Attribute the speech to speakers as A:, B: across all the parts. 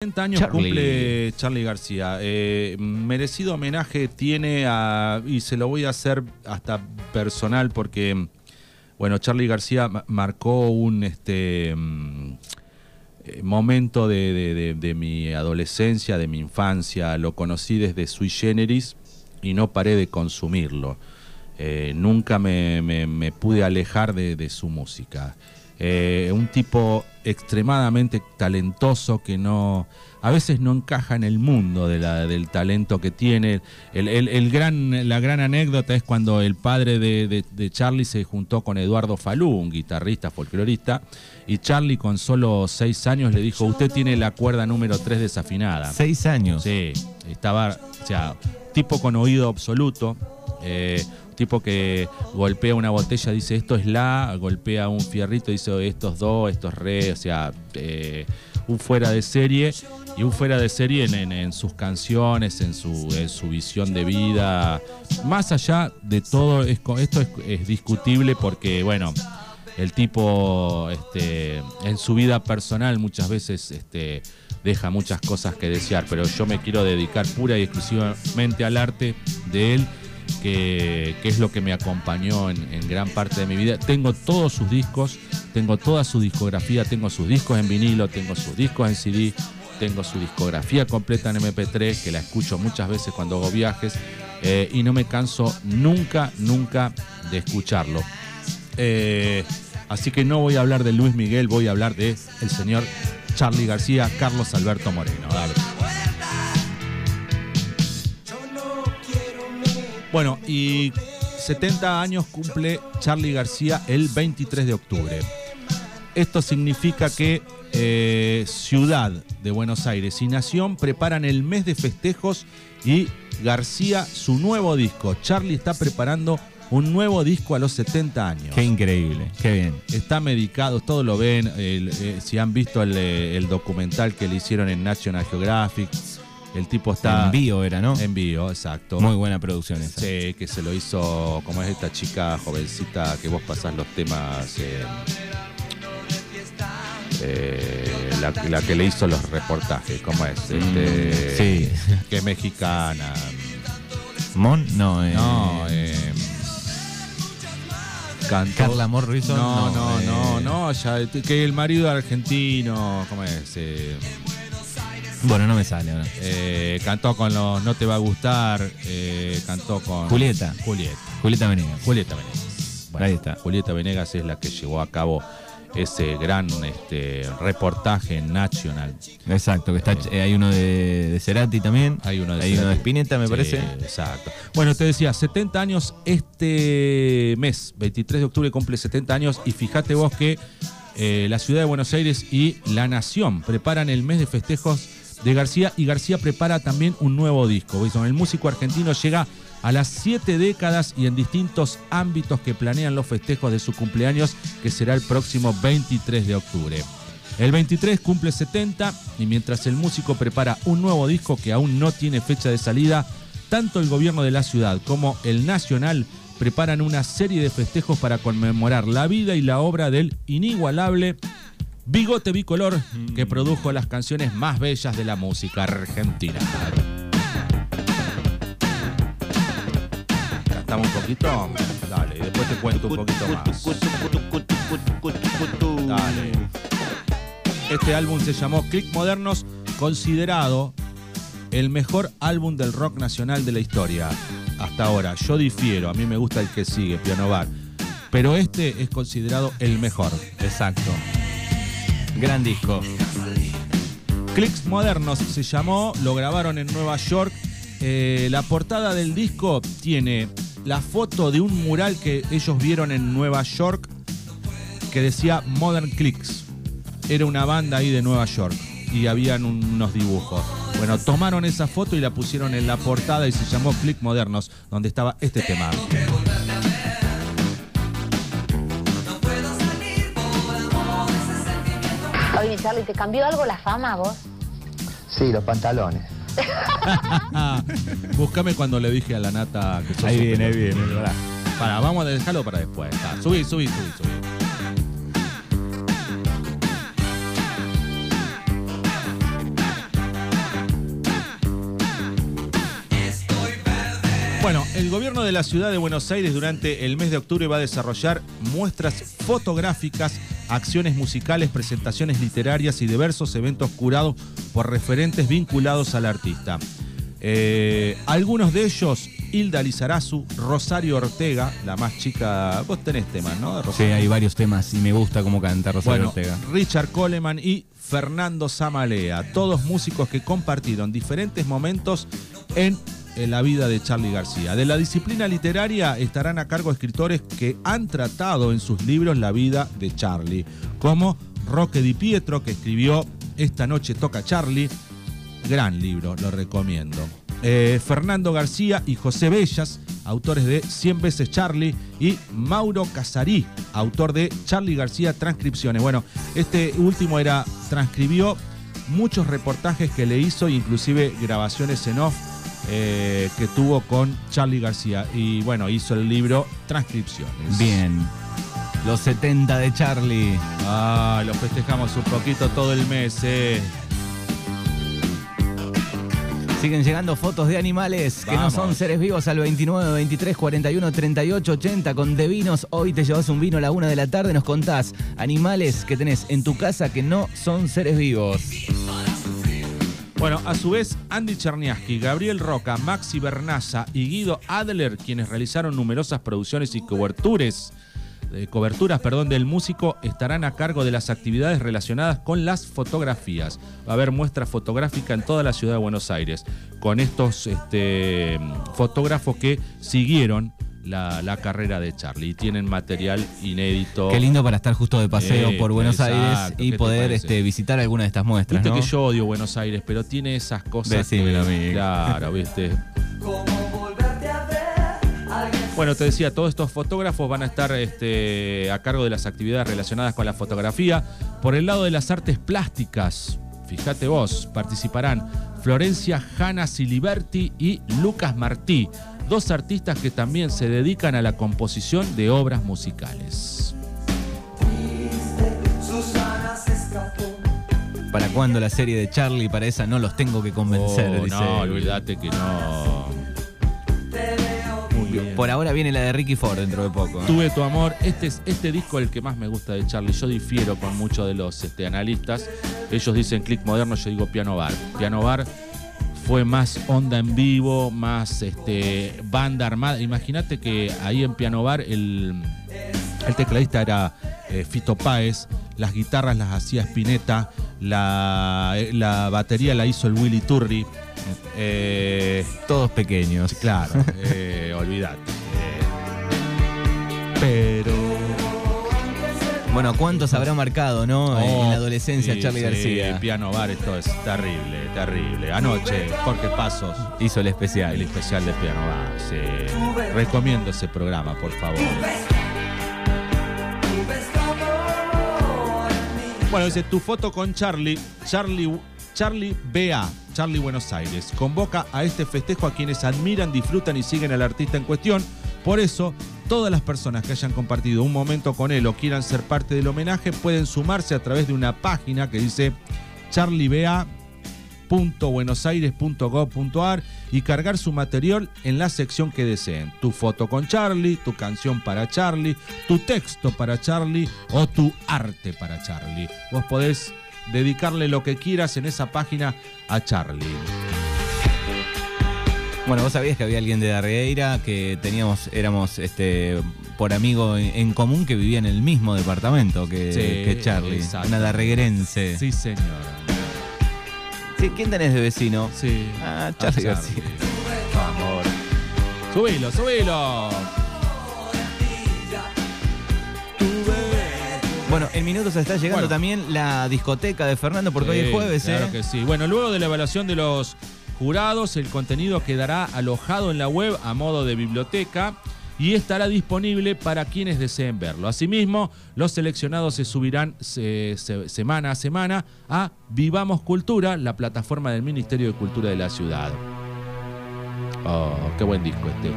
A: 70 años
B: Charlie.
A: cumple Charlie García. Eh, merecido homenaje tiene a, y se lo voy a hacer hasta personal porque, bueno, Charlie García ma- marcó un este mm, momento de, de- de- de mi adolescencia, de mi infancia. Lo conocí desde Sui Generis y no paré de consumirlo. Eh, nunca me, me- me pude alejar de su música. Eh, un tipo extremadamente talentoso que no a veces no encaja en el mundo de la- del talento que tiene. El, el- el gran, la gran anécdota es cuando el padre de, de- de Charlie se juntó con Eduardo Falú, un guitarrista folclorista, y Charlie con solo seis años le dijo, usted tiene la cuerda número 3 desafinada.
B: Seis años.
A: Sí, estaba, o sea, tipo con oído absoluto, eh, tipo que golpea una botella, dice esto es la, golpea un fierrito, dice esto es do, esto es re, o sea, eh, un fuera de serie y un fuera de serie en, en- sus canciones, en su, en su visión de vida. Más allá de todo, es esto es, es discutible porque, bueno, el tipo este, en su vida personal muchas veces este, deja muchas cosas que desear, pero yo me quiero dedicar pura y exclusivamente al arte de él, que, que es lo que me acompañó en, gran parte de mi vida. Tengo todos sus discos, tengo toda su discografía, tengo sus discos en vinilo, tengo sus discos en CD, tengo su discografía completa en MP3, que la escucho muchas veces cuando hago viajes, eh, y no me canso nunca, nunca de escucharlo. Eh, así que no voy a hablar de Luis Miguel, voy a hablar de el señor Charlie García, Carlos Alberto Moreno. Dale. Bueno, y 70 años cumple Charlie García el 23 de octubre. Esto significa que eh, Ciudad de Buenos Aires y Nación preparan el mes de festejos y García su nuevo disco. Charlie está preparando un nuevo disco a los 70 años.
B: Qué increíble. Qué bien.
A: Está medicado, todos lo ven. el- eh, si han visto el, eh, el documental que le hicieron en National Geographic, el tipo está
B: En vivo era, ¿no?
A: en vivo, exacto.
B: Muy buena producción esa.
A: Sí, que se lo hizo, como es esta chica jovencita que vos pasás los temas. eh, eh, la, la que le hizo los reportajes, ¿cómo es? Este,
B: Mm, sí.
A: Que es mexicana.
B: ¿Mon? No, eh,
A: No, eh, cantó-
B: Carla Morrison.
A: No, no,
B: eh,
A: no, no, ya, que el marido argentino, ¿cómo es?
B: Bueno, no me sale ahora.
A: eh, cantó con los No te va a gustar, eh, cantó con
B: Julieta.
A: Julieta.
B: Julieta Venegas.
A: Julieta Venegas.
B: Ahí está.
A: Julieta Venegas es la que llevó a cabo ese gran este, reportaje nacional.
B: Exacto, que está, eh, hay uno de, de Cerati también.
A: Hay uno de,
B: Hay uno de. Spinetta, me
A: Sí,
B: parece.
A: Exacto. Bueno, te decía, 70 años este mes, 23 de octubre cumple 70 años y fíjate vos que eh, la ciudad de Buenos Aires y la Nación preparan el mes de festejos de García y García prepara también un nuevo disco. El músico argentino llega a las siete décadas y en distintos ámbitos que planean los festejos de su cumpleaños, que será el próximo 23 de octubre. El 23 cumple 70 y mientras el músico prepara un nuevo disco que aún no tiene fecha de salida, tanto el gobierno de la ciudad como el nacional preparan una serie de festejos para conmemorar la vida y la obra del inigualable Bigote Bicolor, que produjo las canciones más bellas de la música argentina. ¿Cantamos un poquito? Dale, y después te cuento un poquito más. Dale. Este álbum se llamó Click Modernos, considerado el mejor álbum del rock nacional de la historia. Hasta ahora, yo difiero, a mí me gusta el que sigue, Piano Bar. Pero este es considerado el mejor.
B: Exacto. Gran disco.
A: Clicks Modernos se llamó, lo grabaron en Nueva York. Eh, la portada del disco tiene la foto de un mural que ellos vieron en Nueva York que decía Modern Clicks. Era una banda ahí de Nueva York y habían un- unos dibujos. Bueno, tomaron esa foto y la pusieron en la portada y se llamó Click Modernos, donde estaba este tema.
C: Charlie, ¿te cambió algo la fama vos?
D: Sí, los pantalones.
A: Búscame cuando le dije a la nata que sos
B: Ahí viene, ahí viene, ¿verdad?
A: Para, vamos a dejarlo para después. Ah, subí, subí, subí, subí. Bueno, el gobierno de la ciudad de Buenos Aires durante el mes de octubre va a desarrollar muestras fotográficas acciones musicales, presentaciones literarias y diversos eventos curados por referentes vinculados al artista. Eh, algunos de ellos, Hilda Lizarazu, Rosario Ortega, la más chica, vos tenés temas, ¿no?
B: Sí, hay varios temas y me gusta cómo canta Rosario
A: Bueno,
B: Ortega.
A: Richard Coleman y Fernando Zamalea, todos músicos que compartieron diferentes momentos en, en la vida de Charlie García. De la disciplina literaria estarán a cargo escritores que han tratado en sus libros la vida de Charlie, como Roque Di Pietro, que escribió Esta noche toca Charlie, gran libro, lo recomiendo. Eh, Fernando García y José Bellas, autores de 100 veces Charlie, y Mauro Casarí, autor de Charlie García Transcripciones. Bueno, este último era, transcribió muchos reportajes que le hizo, inclusive grabaciones en off eh, que tuvo con Charlie García. Y bueno, hizo el libro Transcripciones.
B: Bien. Los 70 de Charlie.
A: Ah, lo festejamos un poquito todo el mes, eh.
B: Siguen llegando fotos de animales que no son seres vivos al 29, 23, 41, 38, 80 con Devinos. Hoy te llevas un vino a la una de la tarde. Nos contás animales que tenés en tu casa que no son seres vivos.
A: Bueno, a su vez, Andy Cherniaski, Gabriel Roca, Maxi Bernaza y Guido Adler, quienes realizaron numerosas producciones y coberturas, eh, coberturas perdón, del músico, estarán a cargo de las actividades relacionadas con las fotografías. Va a haber muestra fotográfica en toda la ciudad de Buenos Aires, con estos este, fotógrafos que siguieron la, la carrera de Charlie tienen material inédito.
B: Qué lindo para estar justo de paseo
A: Sí,
B: por Buenos
A: exacto,
B: Aires y
A: ¿qué te
B: poder este, visitar alguna de estas muestras.
A: Viste
B: ¿no?
A: que yo odio Buenos Aires, pero tiene esas cosas.
B: Decímelo
A: que-. Claro, viste. Bueno, te decía, todos estos fotógrafos van a estar este, a cargo de las actividades relacionadas con la fotografía. Por el lado de las artes plásticas, fíjate vos, participarán Florencia Hanna Siliberti y Lucas Martí, dos artistas que también se dedican a la composición de obras musicales.
B: ¿Para cuándo la serie de Charlie? Para esa no los tengo que convencer.
A: Oh,
B: dice
A: no, olvídate que no. Muy bien.
B: Por ahora viene la de Ricky Ford dentro de poco. ¿eh?
A: Tuve tu amor. Este es este disco el que más me gusta de Charlie. Yo difiero con muchos de los este, analistas. Ellos dicen click moderno, yo digo piano bar. Piano bar fue más onda en vivo, más este, banda armada. Imagínate que ahí en piano bar el, el tecladista era eh, Fito Páez, las guitarras las hacía Spinetta, la, eh, la batería la hizo el Willy Turri. Eh,
B: Todos pequeños.
A: Claro, eh, olvídate. Eh, pero.
B: Bueno, ¿cuántos habrá marcado, no? en
A: Oh,
B: la adolescencia
A: sí,
B: Charlie
A: sí,
B: García.
A: Piano bar, esto es terrible, terrible. Anoche, Jorge Pasos,
B: Hizo el
A: el
B: especial.
A: especial de Piano Bar. sí. Recomiendo ese programa, por favor. Bueno, dice tu foto con Charlie, Charlie, Charlie BA, Charlie Buenos Aires. Convoca a este festejo a quienes admiran, disfrutan y siguen al artista en cuestión. Por eso, todas las personas que hayan compartido un momento con él o quieran ser parte del homenaje pueden sumarse a través de una página que dice charlieba.buenosaires.gov.ar y cargar su material en la sección que deseen. Tu foto con Charlie, tu canción para Charlie, tu texto para Charlie o tu arte para Charlie. Vos podés dedicarle lo que quieras en esa página a Charlie.
B: Bueno, vos sabías que había alguien de Darreira que teníamos, éramos este por amigo en, común que vivía en el mismo departamento que,
A: Sí,
B: que Charlie.
A: exacto.
B: Una darreguerense.
A: Sí, señora.
B: Sí, ¿Quién tenés de vecino?
A: Sí.
B: Ah,
A: A
B: Charlie García.
A: Por favor. Subilo, subilo.
B: Bueno, en minutos está llegando
A: Bueno.
B: también la discoteca de Fernando porque hoy es jueves,
A: Claro
B: ¿eh?
A: que sí. Bueno, luego de la evaluación de los jurados, el contenido quedará alojado en la web a modo de biblioteca y estará disponible para quienes deseen verlo. Asimismo, los seleccionados se subirán se- se- semana a semana a Vivamos Cultura, la plataforma del Ministerio de Cultura de la ciudad. Oh, qué buen disco este.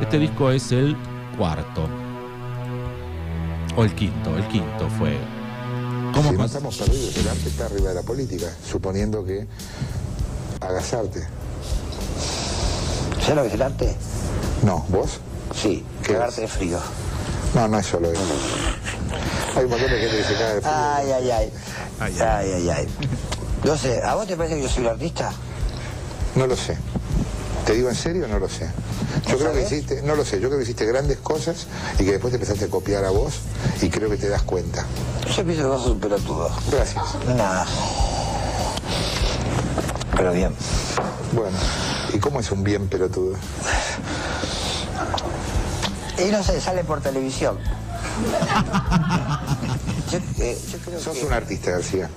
A: Este disco es el cuarto. O el quinto, el quinto fue. ¿Cómo
E: si no estamos perdidos, el arte está arriba de la política, suponiendo que hagas arte.
D: ¿Sabes lo que es el arte?
E: No, ¿vos?
F: Sí,
E: ¿Qué
F: cagarte de frío.
E: No, no es solo eso. Hay un montón de gente que se caga de frío.
F: Ay, ay, ay. Ay, ay, ay. No sé, ¿a vos te parece que yo soy un artista?
E: No lo sé. ¿Te digo en serio? No lo sé. Yo
F: ¿No
E: creo que hiciste, no lo sé, yo creo que hiciste grandes cosas y que después te empezaste a copiar a vos y creo que te das cuenta.
F: Yo pienso que vos sos un pelotudo.
E: Gracias.
F: Nada. Pero bien.
E: Bueno, ¿y cómo es un bien pelotudo?
F: Y no sé, sale por televisión. Yo, eh, yo creo
E: Sos
F: que-
E: un artista, García.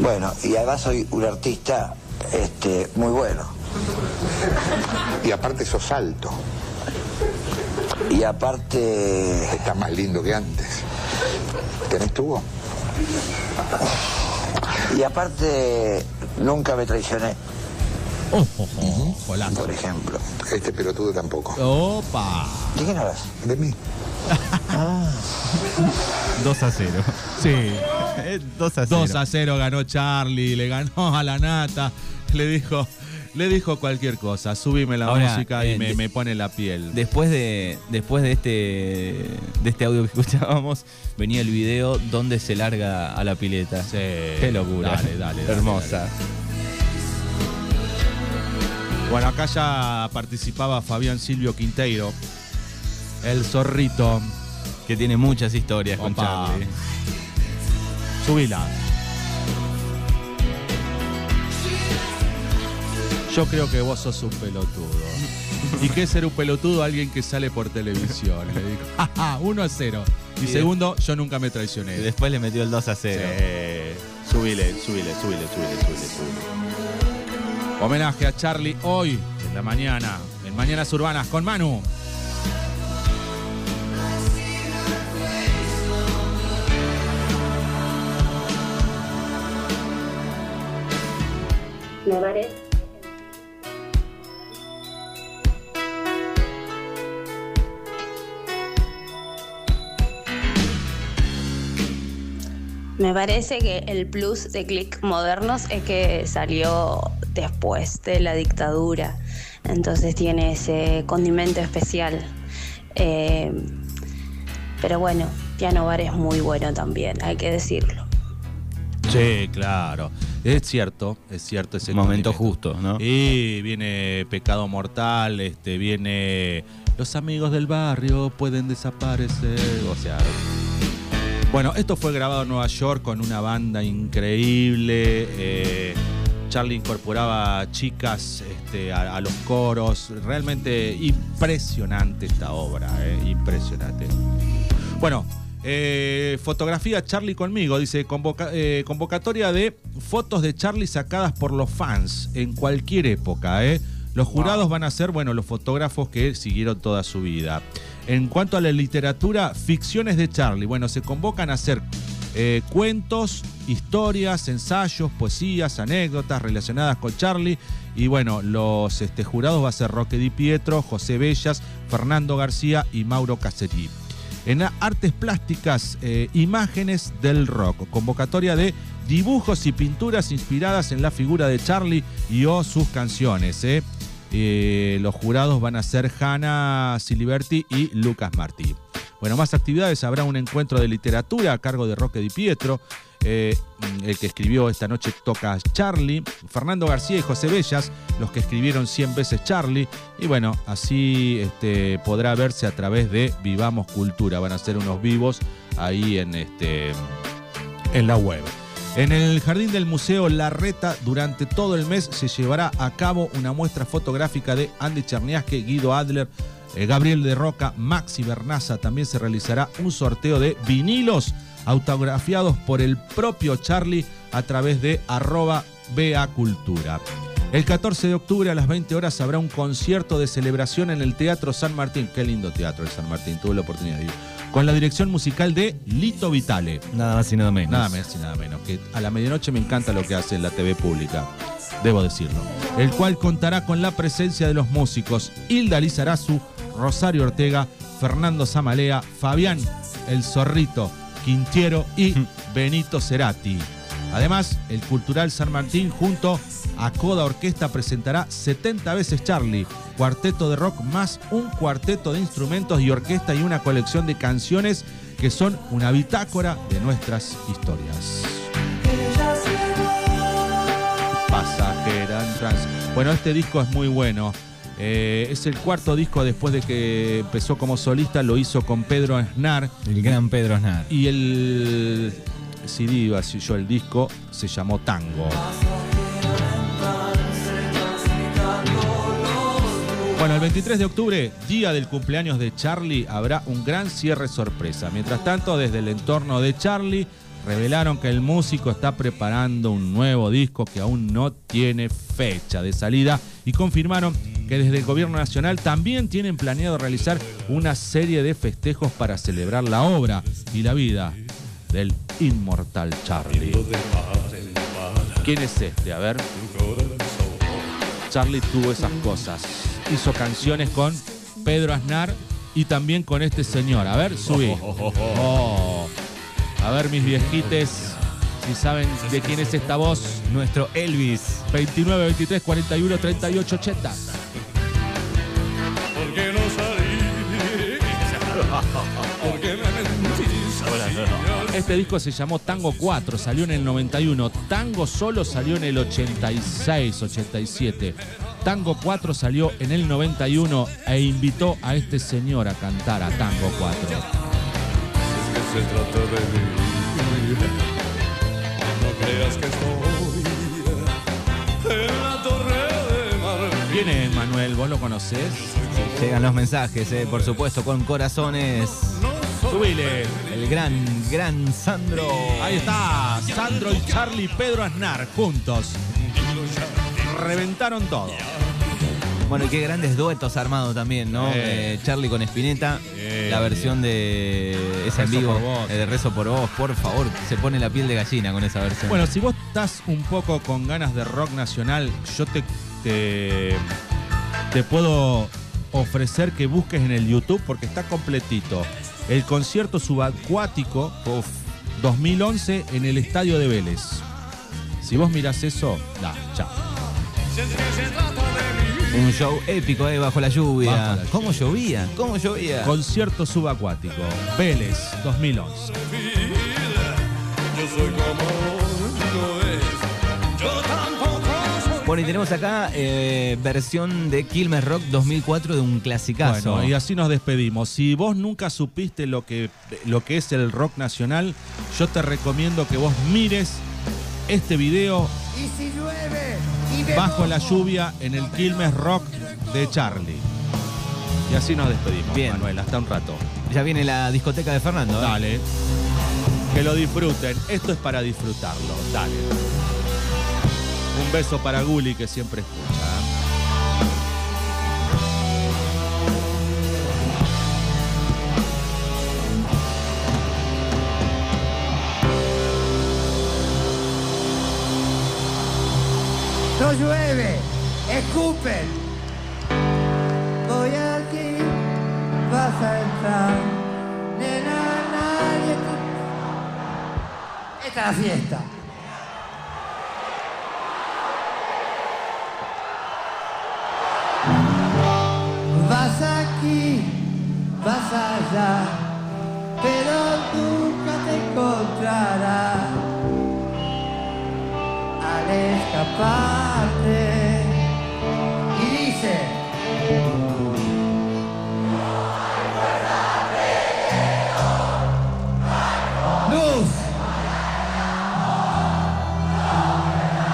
F: Bueno, y además soy un artista este, muy bueno.
E: Y aparte sos alto.
F: Y aparte,
E: Estás más lindo que antes. ¿Tenés tubo?
F: y aparte, nunca me traicioné,
A: Oh, oh, oh, golazo.
F: por ejemplo.
E: Este pelotudo tampoco.
A: Opa.
F: ¿De quién hablas?
E: De mí.
B: 2 a 0.
A: Sí.
B: 2 a 0.
A: 2 a 0 ganó Charlie, le ganó a la nata, le dijo, le dijo cualquier cosa, subime la
B: Ahora,
A: música
B: eh,
A: y me,
B: de-
A: me pone la piel.
B: Después de, después de este de este audio que escuchábamos, venía el video donde se larga a la pileta.
A: Sí.
B: Qué locura.
A: Dale, dale, dale,
B: Hermosa.
A: Bueno, acá ya participaba Fabián Silvio Quinteiro, el zorrito.
B: Que tiene muchas historias con. Charlie.
A: Subila. Yo creo que vos sos un pelotudo. ¿Y qué es ser un pelotudo? Alguien que sale por televisión. Le digo, "Ajá, 1 a 0. Y,
B: Y de-
A: segundo, yo nunca me
B: Y
A: traicioné.
B: después le metió el 2 a 0.
A: Sí. Subile, subile, subile, subile, subile, subile. Homenaje a Charlie hoy, en la mañana, en Mañanas Urbanas con Manu.
C: Me parece.
G: Me parece que el plus de Click Modernos es que salió después de la dictadura, entonces tiene ese condimento especial. Eh, pero bueno, Piano Bar es muy bueno también, hay que decirlo.
A: Sí, claro. Es cierto, es cierto ese
B: Momento justo, ¿no?
A: Y viene Pecado Mortal, este, viene Los amigos del barrio pueden desaparecer. O sea. Bueno, esto fue grabado en Nueva York con una banda increíble. eh, Charlie incorporaba chicas este, a, a los coros. Realmente impresionante esta obra, eh, impresionante. Bueno, eh, fotografía Charlie conmigo, dice convoca- eh, convocatoria de fotos de Charlie sacadas por los fans en cualquier época. ¿eh? Los jurados van a ser, bueno, los fotógrafos que siguieron toda su vida. En cuanto a la literatura, ficciones de Charlie. Bueno, se convocan a hacer eh, cuentos, historias, ensayos, poesías, anécdotas relacionadas con Charlie. Y bueno, los este, jurados va a ser Roque Di Pietro, José Bellas, Fernando García y Mauro Caserí. En artes plásticas, eh, imágenes del rock. Convocatoria de dibujos y pinturas inspiradas en la figura de Charlie y o sus canciones. eh. Eh, los jurados van a ser Hanna Siliberti y Lucas Martí. Bueno, más actividades. Habrá un encuentro de literatura a cargo de Roque Di Pietro. eh, el que escribió Esta noche toca Charlie. Fernando García y José Bellas, los que escribieron 100 veces Charlie. Y bueno, así este, podrá verse a través de Vivamos Cultura. Van a ser unos vivos ahí en, este, en la web. En el jardín del Museo Larreta, durante todo el mes se llevará a cabo una muestra fotográfica de Andy Cherniaske, Guido Adler, eh, Gabriel de Roca, Maxi Bernaza. También se realizará un sorteo de vinilos autografiados por el propio Charlie a través de arroba BA Cultura. El 14 de octubre a las 20 horas habrá un concierto de celebración en el Teatro San Martín. Qué lindo teatro el San Martín, tuve la oportunidad de ir. Con la dirección musical de Lito Vitale.
B: Nada más y nada menos.
A: Nada más y nada menos. Que a la medianoche me encanta lo que hace en la TV pública, debo decirlo. El cual contará con la presencia de los músicos Hilda Lizarazu, Rosario Ortega, Fernando Zamalea, Fabián El Zorrito, Quintiero y Benito Cerati. Además, el Cultural San Martín junto a Coda Orquesta presentará 70 veces Charlie, cuarteto de rock más un cuarteto de instrumentos y orquesta y una colección de canciones que son una bitácora de nuestras historias. Pasajera en trans. Bueno, este disco es muy bueno. Eh, es el cuarto disco después de que empezó como solista, lo hizo con Pedro Aznar.
B: El gran Pedro Aznar.
A: Y el CD, yo, el disco se llamó Tango. Bueno, el 23 de octubre, día del cumpleaños de Charlie, habrá un gran cierre sorpresa. Mientras tanto, desde el entorno de Charlie, revelaron que el músico está preparando un nuevo disco que aún no tiene fecha de salida y confirmaron que desde el gobierno nacional también tienen planeado realizar una serie de festejos para celebrar la obra y la vida del inmortal Charlie. ¿Quién es este? A ver. Charlie tuvo esas cosas. Hizo canciones con Pedro Aznar y también con este señor. A ver, subí. Oh. A ver, mis viejites, si saben de quién es esta voz.
B: Nuestro Elvis.
A: 29, 23, 41, 38, 80.
H: ¿Por qué no salí? ¿Por qué me?
A: Este disco se llamó Tango 4, salió en el 91. Tango solo salió en el 86, 87. Tango 4 salió en el 91 e invitó a este señor a cantar a Tango 4.
H: Es que se trata de mí. No creas que estoy en la torre de marfil.
A: Viene Manuel, ¿vos lo conocés?
B: Llegan los mensajes, eh, por supuesto, con corazones.
A: Subile.
B: El gran, gran Sandro.
A: Ahí está, Sandro y Charlie Pedro Aznar juntos. Reventaron todo.
B: Bueno, y qué grandes duetos armados también, ¿no?
A: Eh.
B: Eh, Charlie con Spinetta,
A: Eh,
B: la versión de esa en vivo, eh, de Rezo por vos, por favor, se pone la piel de gallina con esa versión.
A: Bueno, si vos estás un poco con ganas de rock nacional, yo te, te, te puedo ofrecer que busques en el YouTube porque está completito. El concierto subacuático
B: Uf,
A: 2011 en el estadio de Vélez. Si vos mirás eso, da, chao.
B: Un show épico, eh, bajo la lluvia.
A: Bajo la
B: ¿Cómo llovía? ¿Cómo llovía?
A: Concierto subacuático, Vélez 2011.
B: Bueno, y tenemos acá eh, versión de Quilmes Rock 2004 de un clasicazo.
A: Bueno, y así nos despedimos. Si vos nunca supiste lo que, lo que es el rock nacional, yo te recomiendo que vos mires este video bajo la lluvia en el Quilmes Rock de Charlie. Y así nos despedimos,
B: Bien.
A: Manuel. Hasta un rato.
B: Ya viene la discoteca de Fernando. ¿eh?
A: Dale. Que lo disfruten. Esto es para disfrutarlo. Dale. Un beso para Guli que siempre escucha.
I: No llueve, escupen. Voy aquí, vas a entrar. Nena, nadie. Esta es la fiesta. Al